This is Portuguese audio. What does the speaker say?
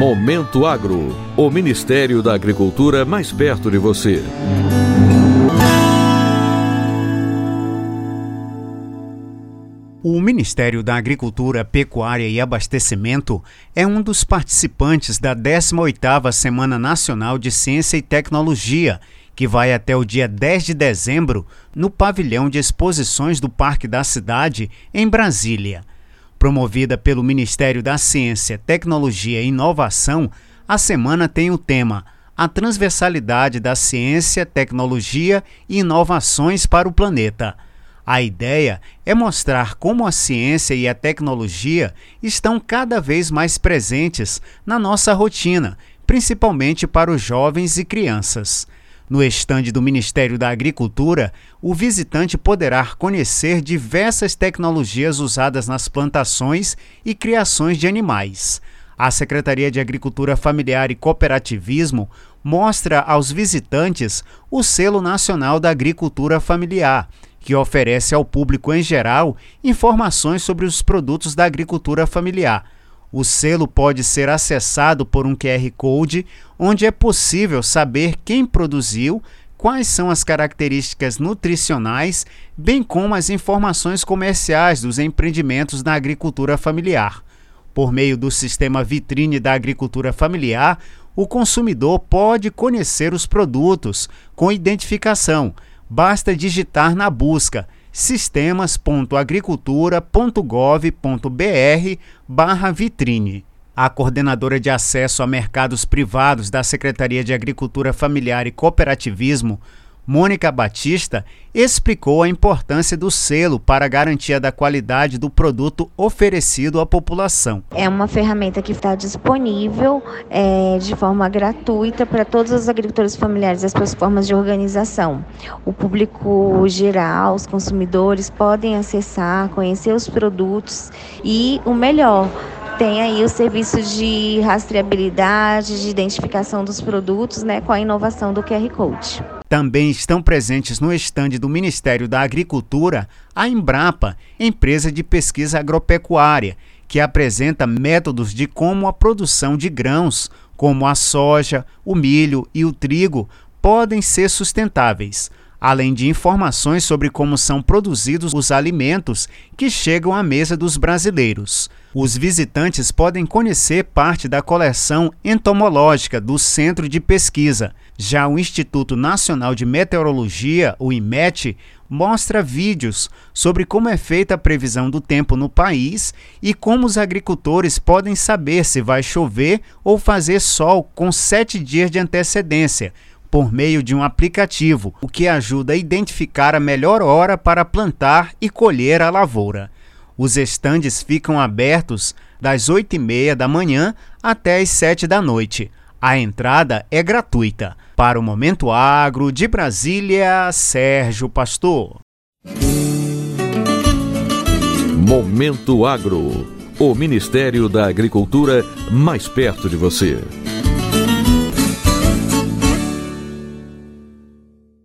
Momento Agro, o Ministério da Agricultura mais perto de você. O Ministério da Agricultura, Pecuária e Abastecimento é um dos participantes da 18ª Semana Nacional de Ciência e Tecnologia, que vai até o dia 10 de dezembro no pavilhão de exposições do Parque da Cidade, em Brasília. Promovida pelo Ministério da Ciência, Tecnologia e Inovação, a semana tem o tema A transversalidade da ciência, tecnologia e inovações para o planeta. A ideia é mostrar como a ciência e a tecnologia estão cada vez mais presentes na nossa rotina, principalmente para os jovens e crianças. No estande do Ministério da Agricultura, o visitante poderá conhecer diversas tecnologias usadas nas plantações e criações de animais. A Secretaria de Agricultura Familiar e Cooperativismo mostra aos visitantes o Selo Nacional da Agricultura Familiar que oferece ao público em geral informações sobre os produtos da agricultura familiar. O selo pode ser acessado por um QR Code, onde é possível saber quem produziu, quais são as características nutricionais, bem como as informações comerciais dos empreendimentos na agricultura familiar. Por meio do sistema vitrine da agricultura familiar, o consumidor pode conhecer os produtos com identificação basta digitar na busca sistemas.agricultura.gov.br barra vitrine. A coordenadora de acesso a mercados privados da Secretaria de Agricultura Familiar e Cooperativismo, Mônica Batista explicou a importância do selo para a garantia da qualidade do produto oferecido à população. É uma ferramenta que está disponível é, de forma gratuita para todos os agricultores familiares e as suas formas de organização. O público geral, os consumidores podem acessar, conhecer os produtos e o melhor tem aí o serviço de rastreabilidade, de identificação dos produtos, né, com a inovação do QR Code. Também estão presentes no estande do Ministério da Agricultura a Embrapa, empresa de pesquisa agropecuária, que apresenta métodos de como a produção de grãos, como a soja, o milho e o trigo, podem ser sustentáveis, além de informações sobre como são produzidos os alimentos que chegam à mesa dos brasileiros. Os visitantes podem conhecer parte da coleção entomológica do Centro de Pesquisa. Já o Instituto Nacional de Meteorologia, o IMET, mostra vídeos sobre como é feita a previsão do tempo no país e como os agricultores podem saber se vai chover ou fazer sol com sete dias de antecedência, por meio de um aplicativo, o que ajuda a identificar a melhor hora para plantar e colher a lavoura. Os estandes ficam abertos das 8 e meia da manhã até as 7 da noite. A entrada é gratuita. Para o Momento Agro de Brasília, Sérgio Pastor. Momento Agro. O Ministério da Agricultura mais perto de você.